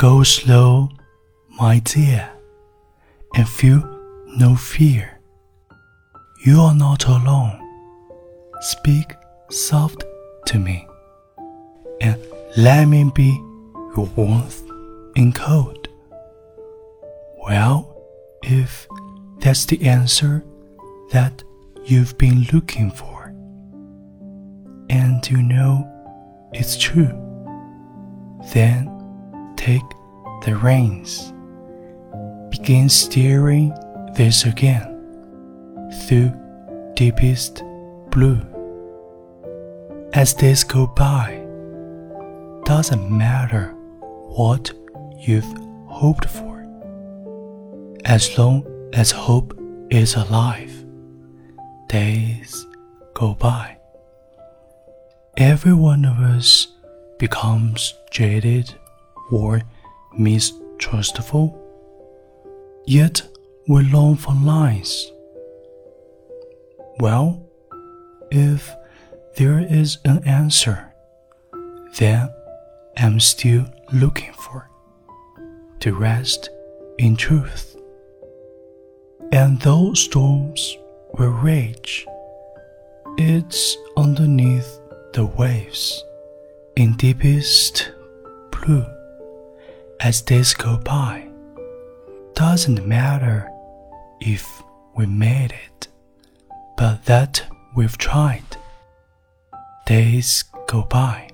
Go slow, my dear, and feel no fear. You are not alone. Speak soft to me, and let me be your warmth in cold. Well, if that's the answer that you've been looking for, and you know it's true, then take the reins. Begin steering this again through deepest blue. As days go by, doesn't matter what you've hoped for. As long as hope is alive, days go by. Every one of us becomes jaded or mistrustful, yet we long for lies. Well, if there is an answer, then I'm still looking for to rest in truth. And though storms will rage, it's underneath the waves in deepest blue as days go by. Doesn't matter if we made it, but that we've tried. Days go by.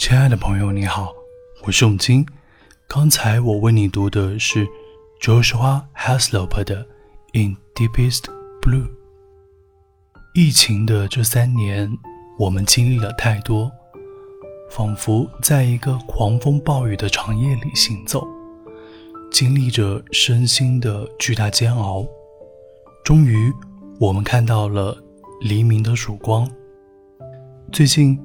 亲爱的朋友，你好， 我是永金。刚才我为你读的是 Joshua Haslop 的《In Deepest Blue》。疫情的这三年，我们经历了太多，仿佛在一个狂风暴雨的长夜里行走，经历着身心的巨大煎熬。终于，我们看到了黎明的曙光。最近。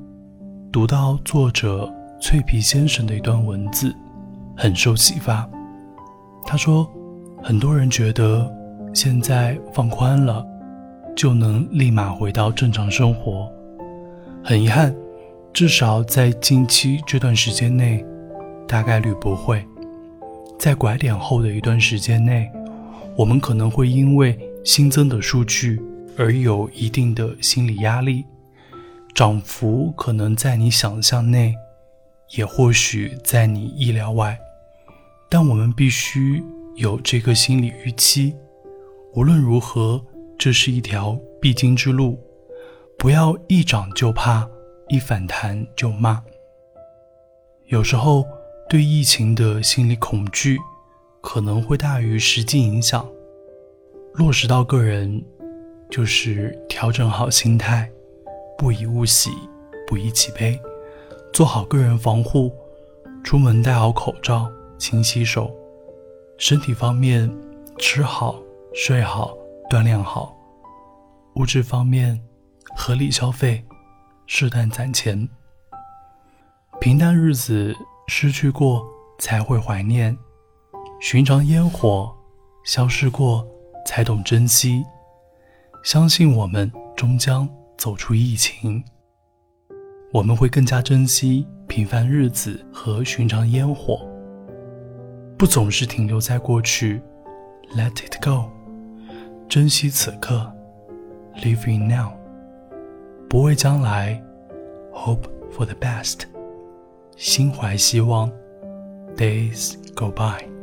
读到作者脆皮先生的一段文字，很受启发。他说：“很多人觉得现在放宽了，就能立马回到正常生活。很遗憾，至少在近期这段时间内，大概率不会。在拐点后的一段时间内，我们可能会因为新增的数据而有一定的心理压力。”涨幅可能在你想象内，也或许在你意料外，但我们必须有这个心理预期。无论如何，这是一条必经之路，不要一涨就怕，一反弹就骂。有时候，对疫情的心理恐惧可能会大于实际影响。落实到个人，就是调整好心态。不以物喜，不以己悲，做好个人防护，出门戴好口罩，勤洗手。身体方面，吃好、睡好、锻炼好；物质方面，合理消费，适当攒钱。平淡日子失去过才会怀念，寻常烟火消失过才懂珍惜。相信我们终将。走出疫情，我们会更加珍惜平凡日子和寻常烟火，不总是停留在过去，Let it go，珍惜此刻，Live in now，不畏将来，Hope for the best，心怀希望，Days go by。